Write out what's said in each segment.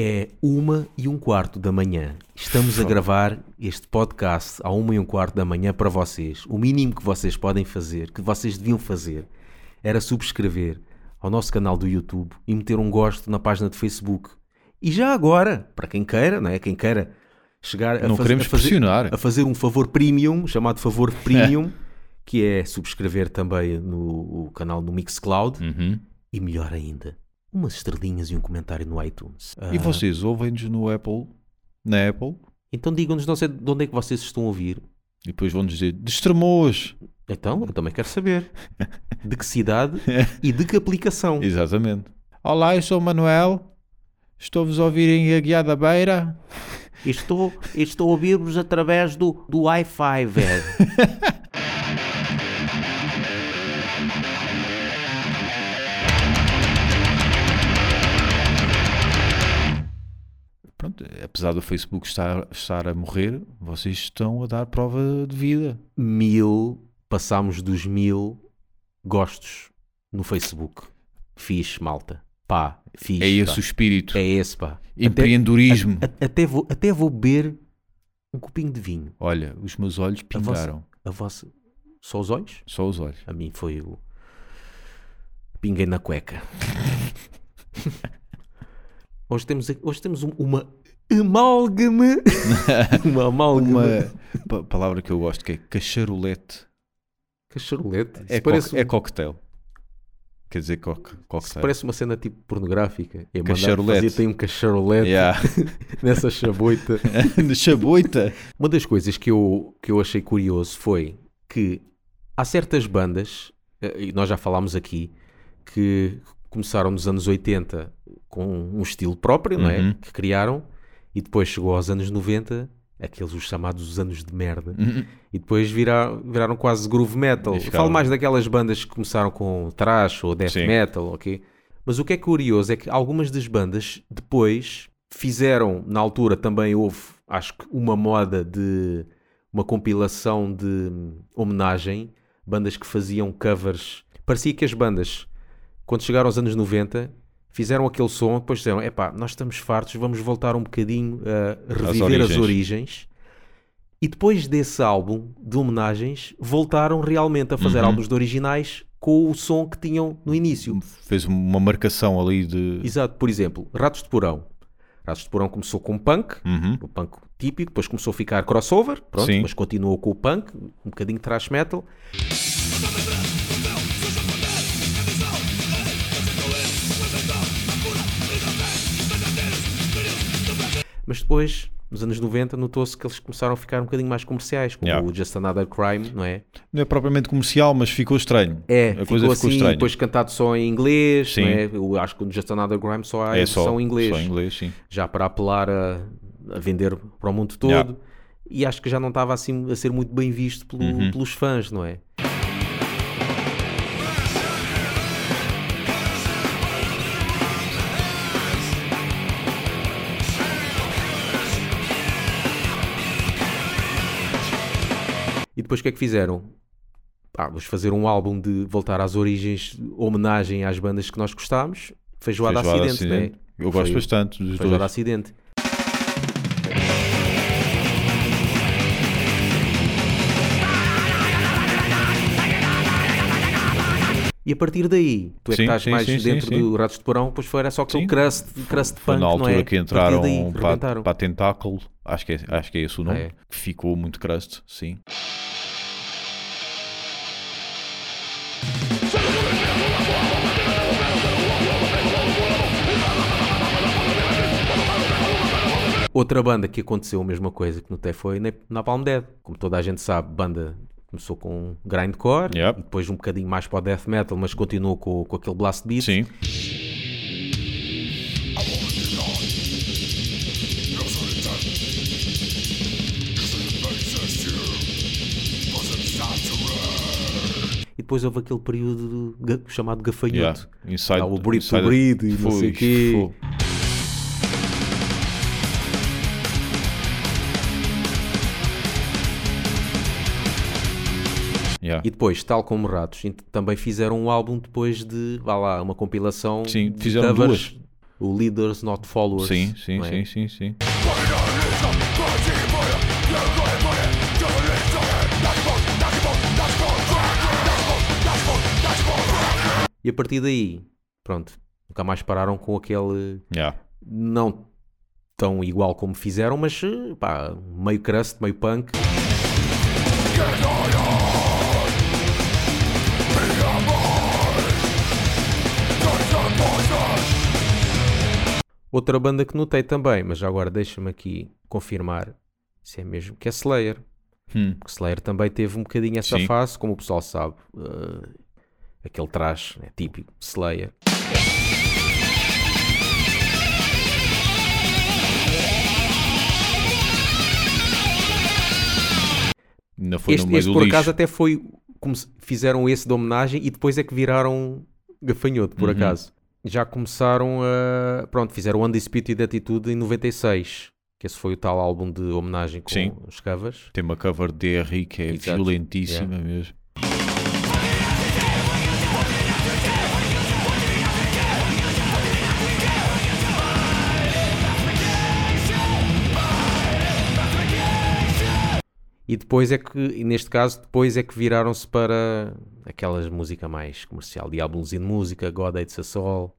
É uma e um quarto da manhã. Estamos a gravar este podcast à uma e um quarto da manhã para vocês. O mínimo que vocês podem fazer, que vocês deviam fazer, era subscrever ao nosso canal do YouTube e meter um gosto na página de Facebook. E já agora, para quem queira, não é? Quem queira chegar a, Não faz- queremos a fazer, a fazer um favor premium, chamado favor premium, que é subscrever também no canal do Mixcloud Uhum. e melhor ainda, umas estrelinhas e um comentário no iTunes. Ah, E vocês ouvem-nos no Apple, na Apple, Então digam-nos, não sei de onde é que vocês estão a ouvir. e depois vão dizer de Estremoz. Então, eu também quero saber de que cidade e de que aplicação. Exatamente. Olá, eu sou o Manuel. Estou-vos a ouvir em Aguiar da Beira. Estou, estou a ouvir-vos através do, do Wi-Fi, velho. apesar do Facebook estar, estar a morrer, vocês estão a dar prova de vida. Mil, passámos dos mil gostos no Facebook. Fixe, malta. Pá, fixe. É esse pá. o espírito. É esse, pá. Empreendedorismo. Até, a- até, vou, até vou beber um copinho de vinho. Olha, os meus olhos A vossa- pingaram. A vossa... Só os olhos? Só os olhos. A mim foi o. Pinguei na cueca. hoje temos, hoje temos um- uma amálgama. uma amálgama. Uma pa- palavra que eu gosto que é cacharolete. Cacharolete. É, parece, co um- é cocktail. Quer dizer, cocktail. parece uma cena tipo pornográfica. É Cacharolete. fazer tem um cacharolete Yeah. nessa chaboita. De Chaboita. Uma das coisas que eu, que eu achei curioso foi que há certas bandas, eh, e nós já falámos aqui, que começaram nos anos 80 com um estilo próprio, não é? Uhum. Que criaram, e depois chegou aos anos 90, aqueles os chamados anos de merda, Uhum. e depois vira- viraram quase groove metal. Eu Falo mais daquelas bandas que começaram com thrash ou death Sim. metal, ok? Mas o que é curioso é que algumas das bandas depois fizeram, na altura também houve, acho que uma moda de uma compilação de homenagem, bandas que faziam covers. Parecia que as bandas, quando chegaram aos anos 90, fizeram aquele som, depois disseram: epá, nós estamos fartos, vamos voltar um bocadinho a reviver as origens." origens. E depois desse álbum de homenagens, voltaram realmente a fazer Uhum. álbuns de originais com o som que tinham no início. Fez uma marcação ali de. Exato, por exemplo, Ratos de Porão. Ratos de Porão começou com punk, Uhum. o punk típico, depois começou a ficar crossover, pronto, Sim. mas continuou com o punk, um bocadinho de thrash metal. Mas depois, nos anos 90, notou-se que eles começaram a ficar um bocadinho mais comerciais, como Yeah. o Just Another Crime, não é? Não é propriamente comercial, mas ficou estranho. É, a ficou coisa ficou assim, estranha. depois cantado só em inglês, Sim. não é? Eu acho que no Just Another Crime só há é só, versão em inglês só em inglês, sim. já para apelar a, a vender para o mundo todo. Yeah. E acho que já não estava assim a ser muito bem visto pelo- Uhum. pelos fãs, não é? Depois o que é que fizeram? Pá, vamos fazer um álbum de voltar às origens, de homenagem às bandas que nós gostámos. Feijoada, Feijoada Acidente, Acidente. né? Eu gosto Foi- bastante dos Feijoada dois. Acidente. E a partir daí, tu é que Sim, estás sim, mais sim, dentro do Ratos de Porão, pois foi, era só aquele crust, crust Foi punk, na altura não é? que entraram daí, para, para Tentáculo, acho que, é, acho que é esse o nome, Ah, é? que ficou muito crust, sim. Outra banda que aconteceu a mesma coisa que notei foi na, Palm Dead. Como toda a gente sabe, banda começou com grindcore, Yep. e depois um bocadinho mais para o death metal, mas continuou com, com aquele blast beat. Sim. E depois houve aquele período chamado gafanhoto. Yeah. Inside, o Brito inside- Brito e não sei o quê. Yeah. E depois, tal como Ratos, também fizeram um álbum depois de, vá lá, uma compilação Sim, fizeram covers o Leaders Not Followers. Sim, sim, é? sim, sim, sim. E a partir daí, pronto, nunca mais pararam com aquele. Yeah. Não tão igual como fizeram, mas pá, meio crust, meio punk. Outra banda que notei também, mas agora deixa-me aqui confirmar se é mesmo, que é Slayer. Hum, Porque Slayer também teve um bocadinho essa Sim. fase, como o pessoal sabe. eh, aquele traje né, típico Slayer. Ainda foi Este, este por lixo. acaso até foi como fizeram esse de homenagem e depois é que viraram gafanhoto, por Uhum. acaso. Já começaram a. Pronto, fizeram Undisputed Attitude em 96. Que esse foi o tal álbum de homenagem com Sim. os covers. Tem uma cover de DRI que é Exato. violentíssima mesmo. E depois é que, neste caso, depois é que viraram-se para aquelas música mais comercial. Diablos in Música, God Hates Us All.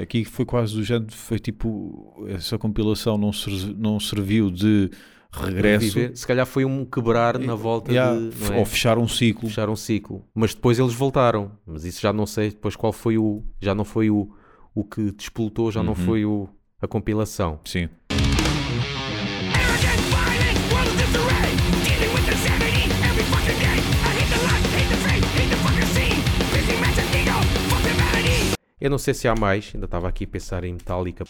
Aqui foi quase do género, foi tipo, essa compilação não, ser- não serviu de regresso. Viver. Se calhar foi um quebrar na volta Yeah, de. não é? ou fechar um ciclo. fechar um ciclo. Mas depois eles voltaram. Mas isso já não sei depois qual foi o. Já não foi o, o que despolutou, já não Uhum. foi o, a compilação. Sim. Eu não sei se há mais, ainda estava aqui a pensar em Metallica.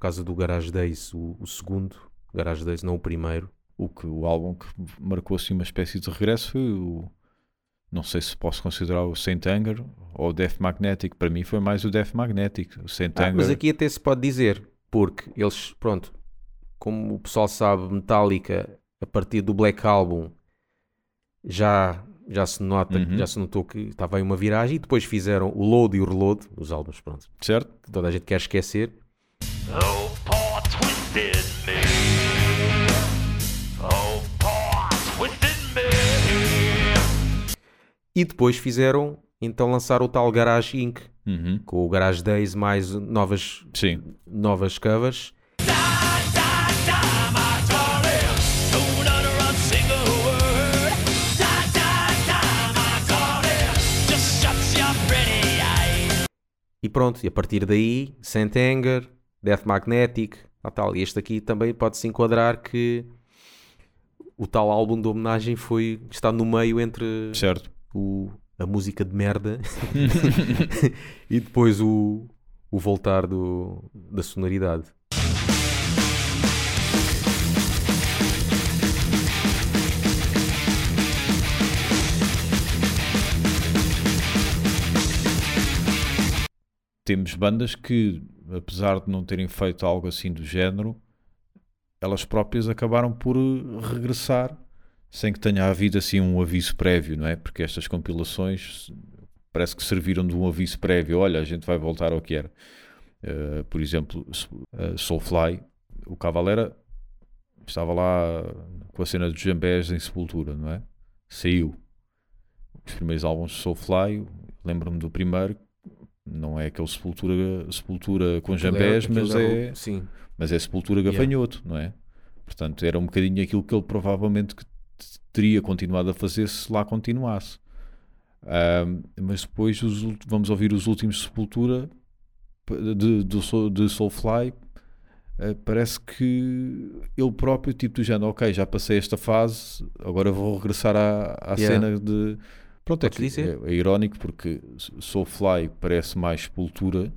Causa do Garage Days, o, o segundo Garage Days, não o primeiro. O, que, o álbum que marcou assim uma espécie de regresso foi o. Não sei se posso considerar o Saint Anger ou o Death Magnetic. Para mim foi mais o Death Magnetic. O Saint Ah, Anger. mas aqui até se pode dizer, porque eles, pronto, como o pessoal sabe, Metallica, a partir do Black Album, já, já se nota, Uhum. já se notou que estava aí uma viragem, e depois fizeram o Load e o Reload, os álbuns, pronto, Certo? toda a gente quer esquecer, Oh, poor twisted me. Oh, poor twisted me. e depois fizeram, então lançaram o tal Garage Inc., Uhum. com o Garage Days mais novas, Sim. novas covers, Don't utter a single word. Da, da, da, my darling. Just shut your pretty eyes. e pronto, e a partir daí, Saint Anger, Death Magnetic, a tal. E este aqui também pode-se enquadrar que o tal álbum de homenagem foi, está no meio entre Certo. o, a música de merda e depois o, o voltar do, da sonoridade. Temos bandas que, apesar de não terem feito algo assim do género, elas próprias acabaram por eh, regressar sem que tenha havido assim um aviso prévio, não é? Porque estas compilações parece que serviram de um aviso prévio. Olha, a gente vai voltar ao que era. Eh, por exemplo, eh, Soulfly, o Cavalera estava lá com a cena dos jambés em Sepultura, não é? Saiu. Os primeiros álbuns de Soulfly, lembro-me do primeiro, não é aquele Sepultura, sepultura com jambés, Aquilo mas era- é, Sim. mas é Sepultura gafanhoto, não é? Portanto, era um bocadinho aquilo que ele provavelmente que teria continuado a fazer se lá continuasse. Mas depois os vamos ouvir os últimos Sepultura de, Soul- de Soulfly. eh, parece que ele próprio, tipo do género, ok, já passei esta fase, agora vou regressar à, à Yeah. cena de. Pronto, é, que é, é irónico porque Soulfly parece mais Sepultura,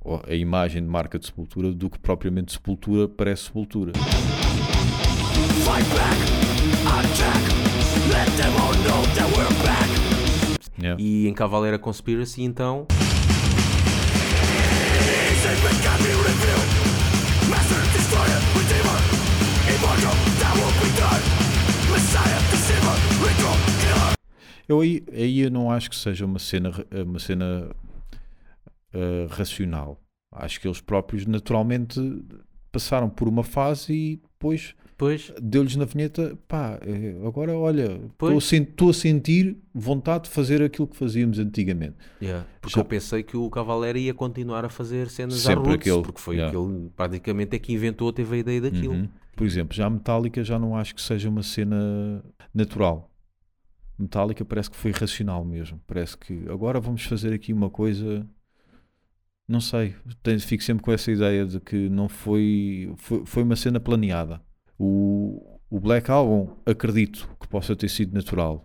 ou a imagem de marca de Sepultura, do que propriamente Sepultura parece Sepultura. Yeah. E em Cavaleira Conspiracy, então, Eu aí, aí eu não acho que seja uma cena, ra- uma cena eh, racional. Acho que eles próprios naturalmente passaram por uma fase e depois Pois, deu-lhes na vinheta, pá, eh, agora olha, estou a, sen- a sentir vontade de fazer aquilo que fazíamos antigamente. yeah. porque Já- eu pensei que o Cavalera ia continuar a fazer cenas à roots, aquele, porque foi yeah. aquele, praticamente é que inventou, teve a ideia daquilo. Uhum. Por exemplo, já a Metallica já não acho que seja uma cena natural. Metallica parece que foi racional mesmo. Parece que agora vamos fazer aqui uma coisa. Não sei, tenho- fico sempre com essa ideia de que não foi. Foi, foi uma cena planeada. O, o Black Album, acredito que possa ter sido natural.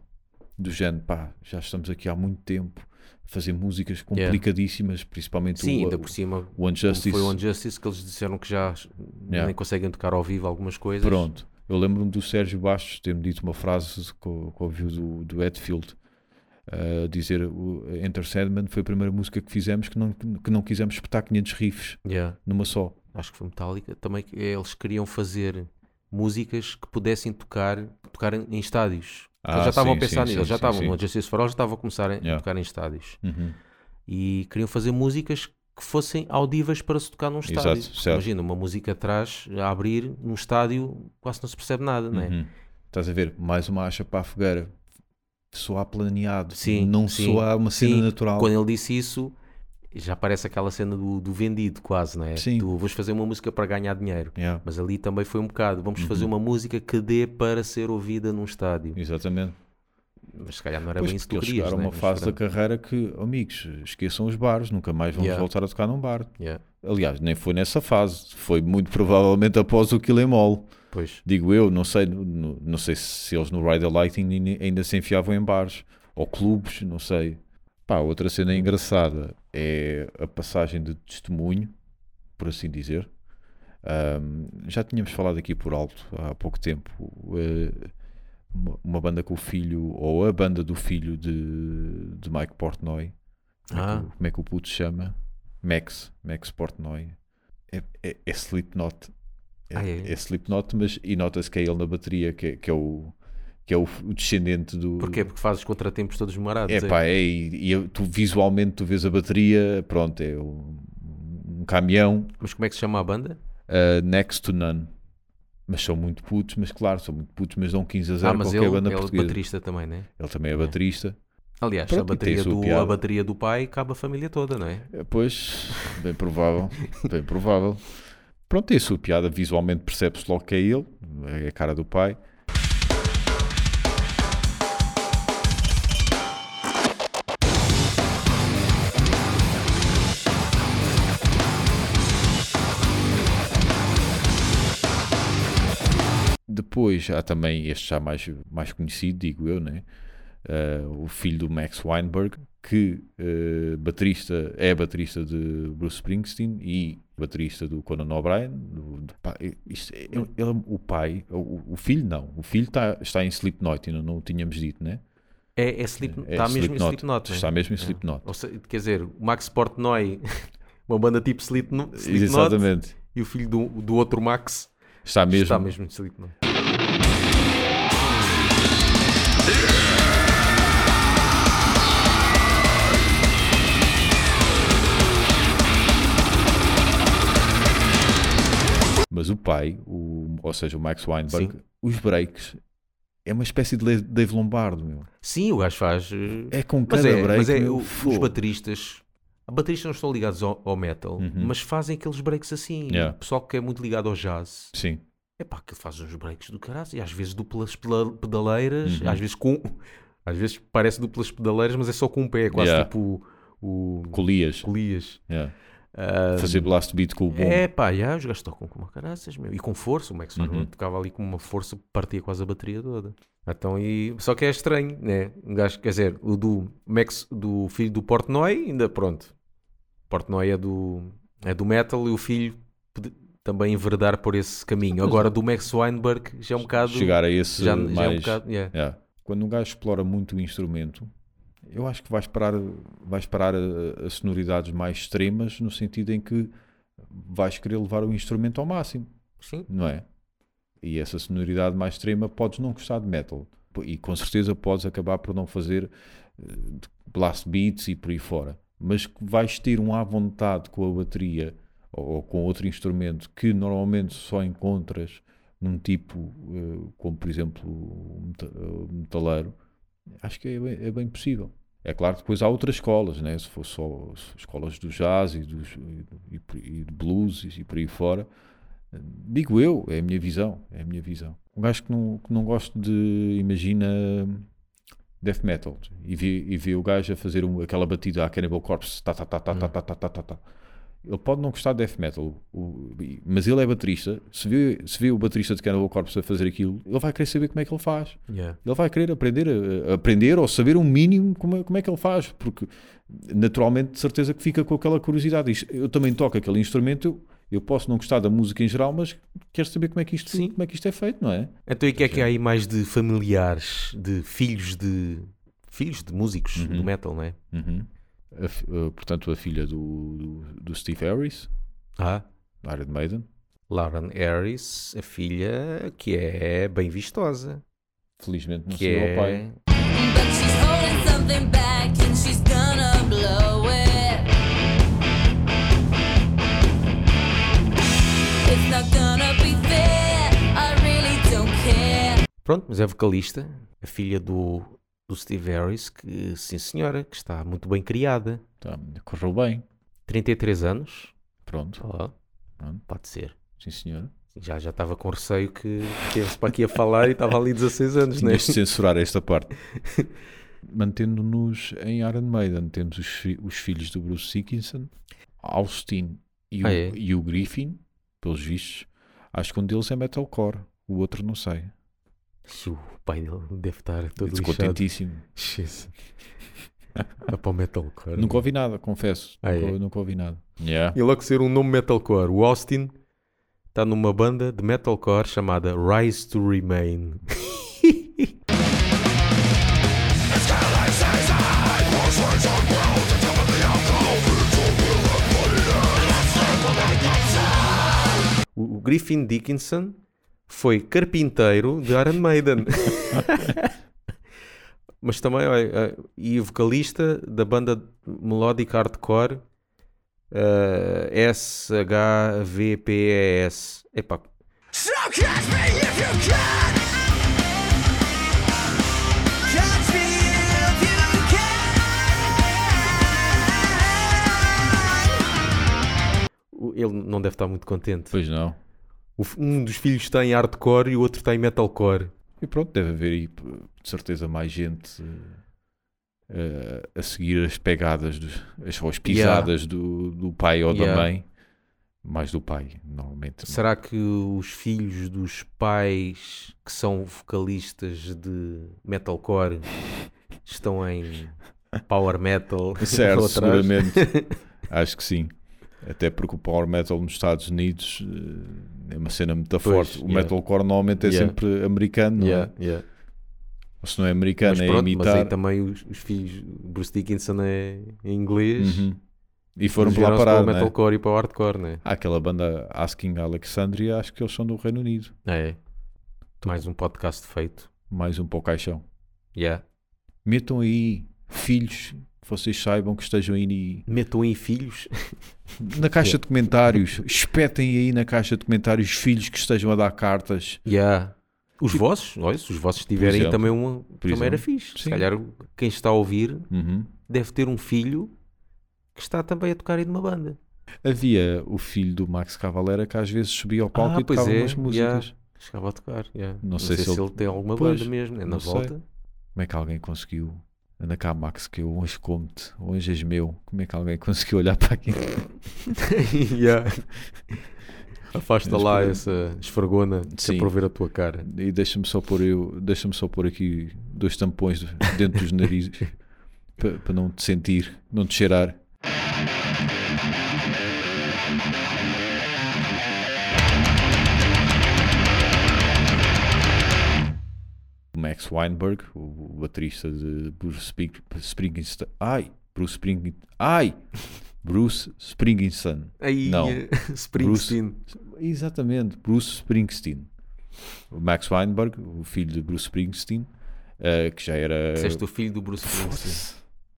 Do género, pá, já estamos aqui há muito tempo a fazer músicas Yeah. complicadíssimas, principalmente Sim, o, ainda por cima o Unjustice. foi o Unjustice que eles disseram que já Yeah. nem conseguem tocar ao vivo algumas coisas. Pronto. Eu lembro-me do Sérgio Bastos ter-me dito uma frase que, ouviu do, do Edfield a dizer o Enter Sandman foi a primeira música que fizemos que não, que não quisemos espetar 500 riffs Yeah. numa só. acho que foi Metallica, também eles queriam fazer músicas que pudessem tocar, tocar em estádios. Ah, eles já estavam sim, a pensar nisso, já estavam, sim. no Justice for All já estavam a começar a Yeah. tocar em estádios. Uhum. E queriam fazer músicas que fossem audíveis para se tocar num estádio. Exato, certo. Imagina, uma música atrás, a abrir num estádio, quase não se percebe nada, não é? Uhum. Estás a ver? Mais uma acha para a fogueira. Soar planeado. Sim, não sim, soar uma cena sim. natural. Quando ele disse isso, já parece aquela cena do, do vendido, quase, não é? Sim. Tu vais fazer uma música para ganhar dinheiro. Yeah, Mas ali também foi um bocado. Vamos Uhum. fazer uma música que dê para ser ouvida num estádio. Exatamente. Mas se calhar não era Pois, bem isso que tu eles querias. né? uma Mas fase da carreira que, amigos, esqueçam os bares, nunca mais vamos Yeah. voltar a tocar num bar. Yeah, Aliás, nem foi nessa fase, foi muito provavelmente após o Kill Em All. Pois. Digo eu, não sei, no- não sei se eles no Rider Lighting ainda- se enfiavam em bares ou clubes, não sei. Pá, outra cena engraçada é a passagem de testemunho, por assim dizer. Ahm, já tínhamos falado aqui por alto há pouco tempo. eh, uma, banda com o filho, ou a banda do filho de, de Mike Portnoy. Como, é Ah. que, o- como é que o puto se chama? Max, Max Portnoy. É, é, é Slipknot. É, Ah, é? é Slipknot, mas e nota-se que é ele na bateria, que é, que é o que é o, descendente do. Porquê? Porque fazes contratempos todos morados. É pá, é, e, e tu visualmente tu vês a bateria, pronto, é um, um caminhão Mas como é que se chama a banda? uh, next to none. Mas são muito putos, mas claro, são muito putos, mas dão 15 a 0 ah, mas qualquer ele, banda ele é portuguesa. baterista também, né? Ele também é baterista. Aliás, Pronto, a, bateria do, a bateria do pai cabe a família toda, não é? É, Pois, bem provável, bem provável. Pronto, tem a sua piada, visualmente percebe-se logo que é ele, é a cara do pai. Depois há também este já mais, mais conhecido, digo eu, né? Eh, o filho do Max Weinberg, que eh, baterista, é baterista de Bruce Springsteen e baterista do Conan O'Brien. é- o pai, o, o filho não, o filho tá, está em Slipknot, ainda não o tínhamos dito, né? É, é Slip, É está mesmo em Slipknot, Slipknot. né? está mesmo em É. Slipknot. Seja, quer dizer, o Max Portnoy, uma banda tipo Slipknot, Slipknot Exatamente, e o filho do, do outro Max está mesmo. está mesmo em Slipknot. Mas o pai, o, ou seja, o Max Weinberg, Sim. os breaks é uma espécie de Dave Lombardo, meu. Sim, o gajo faz. eh, É com Mas cada é, break. mas é meu, os bateristas. A bateristas não estão ligados ao, ao metal, Uhum. mas fazem aqueles breaks assim. Yeah. O pessoal que é muito ligado ao jazz. Sim, É pá, que faz uns breaks do caralho. E às vezes duplas pedaleiras, Uhum. às vezes com. Às vezes parece duplas pedaleiras, mas é só com um pé, é quase Yeah. tipo o. Colias. Colias. Yeah. Ah, Fazer blast beat com o bom. é pá, yeah, os gajos tocam com uma caraças, meu. E com força, o Max Uhum. Weinberg tocava ali com uma força, partia quase a bateria toda. Então, e... Só que é estranho, né? Um gajo, quer dizer, o do Max, do filho do Portnoy, ainda pronto. Portnoy é do, é do metal e o filho também enverdar por esse caminho. Agora, do Max Weinberg já é um bocado. Chegar a esse já, mais... já é um bocado. yeah. Yeah. Quando um gajo explora muito o instrumento, eu acho que vais parar, vais parar a, a sonoridades mais extremas no sentido em que vais querer levar o instrumento ao máximo, Sim. não é? E essa sonoridade mais extrema podes não gostar de metal, e com certeza podes acabar por não fazer eh, blast beats e por aí fora. Mas vais ter um à vontade com a bateria ou, com outro instrumento que normalmente só encontras num tipo eh, como, por exemplo, o metaleiro, acho que é bem, é bem possível. É claro que depois há outras escolas, né? se for só escolas do jazz e, dos, e, e, de blues e por aí fora. Digo eu, é a minha visão, é a minha visão. Um gajo que não, que não gosta de, imagina, death metal e vê, e vê o gajo a fazer um- aquela batida à Cannibal Corpse, tá, tá, tá, tá, tá, tá, tá, tá, tá, tá. Ele pode não gostar de death metal, o- mas ele é baterista. Se vê, se vê o baterista de Cannibal Corpse a fazer aquilo, ele vai querer saber como é que ele faz. Yeah. Ele vai querer aprender, a, a aprender ou saber um mínimo como é, como é que ele faz, porque naturalmente de certeza que fica com aquela curiosidade. Eu também toco aquele instrumento, eu, eu posso não gostar da música em geral, mas quero saber como é que isto, Sim. como é, que isto é feito, não é? Então, e o que é que há aí mais de familiares, de filhos de filhos de músicos Uhum. do metal, não é? Uhum a, eh, portanto, a filha do, do, Steve Harris, ah. Iron Maiden. Lauren Harris, a filha que é bem vistosa. Felizmente não que é... o pai. Pronto, mas é vocalista, a filha do do Steve Harris, que sim senhora, que está muito bem criada. Tá, correu bem, 33 anos, pronto, ó, Pronto. pode ser. sim senhor. Já já estava com receio que teve-se para aqui a falar e estava ali 16 anos, né? Tinhas de censurar esta parte. Mantendo-nos em Iron Maiden, temos os, fi- os filhos do Bruce Dickinson, Austin e o, Ah, é? e o Griffin, pelos vistos. Acho que um deles é metalcore, o outro não sei. O pai dele deve estar todo lixado. Descontentíssimo. Jesus. Vai para o metalcore. Nunca ouvi nada, confesso. Ah, nunca, é? nunca ouvi nada. Yeah. E logo ser um nome metalcore. O Austin está numa banda de metalcore chamada Rise to Remain. O Griffin Dickinson foi carpinteiro de Iron Maiden. Mas também, olha, eh, e vocalista da banda melodic hardcore eh, SHVPES. Epá, So catch me if you can. Ele não deve estar muito contente. Pois não. Um dos filhos está em hardcore e o outro está em metalcore. E pronto, deve haver aí, de certeza, mais gente eh, a seguir as pegadas, dos, as, pisadas do, do pai ou Yeah. da mãe. Mais do pai, normalmente. Será que os filhos dos pais que são vocalistas de metalcore estão em power metal? Certo, seguramente. Acho que sim. Até porque o power metal nos Estados Unidos eh, é uma cena muito Pois, forte. O yeah. metalcore normalmente é Yeah. sempre americano, não é? Yeah, yeah. Ou se não é americano, Mas é pronto, mas imitar. aí também os, os filhos, Bruce Dickinson é em inglês. Uhum. E foram para lá parar, para o não é? metalcore e para o hardcore, né? Há aquela banda Asking Alexandria, acho que eles são do Reino Unido. É. Mais um podcast feito. Mais um para o caixão. Yeah. Metam aí filhos vocês saibam que estejam aí Metam em filhos. na caixa de comentários. Espetem aí na caixa de comentários filhos que estejam a dar cartas. Yeah. Os vossos, olha, se os vossos tiverem exemplo. também uma, também era exemplo. fixe. Se Sim. calhar quem está a ouvir Uhum. deve ter um filho que está também a tocar aí numa banda. Havia o filho do Max Cavalera que às vezes subia ao palco Ah, e tocava é, umas músicas. Chegava a tocar. yeah. Não sei se se, ele- ele tem alguma Pois, banda mesmo. É na não sei. volta. Como é que alguém conseguiu? Anda cá, Max, que eu hoje como-te, hoje és meu. Como é que alguém conseguiu olhar para aqui? Yeah. Afasta Mas lá por- essa esfregona que é Sim. para ver a tua cara. E deixa-me só pôr eu, deixa-me só pôr aqui dois tampões de- dentro dos narizes para, para não te sentir, não te cheirar. Max Weinberg, o baterista de Bruce Spring- Springsteen. Ai, Bruce Springsteen. Ai, Bruce Springsteen. Aí, Não. eh, Springsteen. Exatamente, Bruce Springsteen. O Max Weinberg, o filho de Bruce Springsteen, eh, que já era. Disseste o filho do Bruce Springsteen.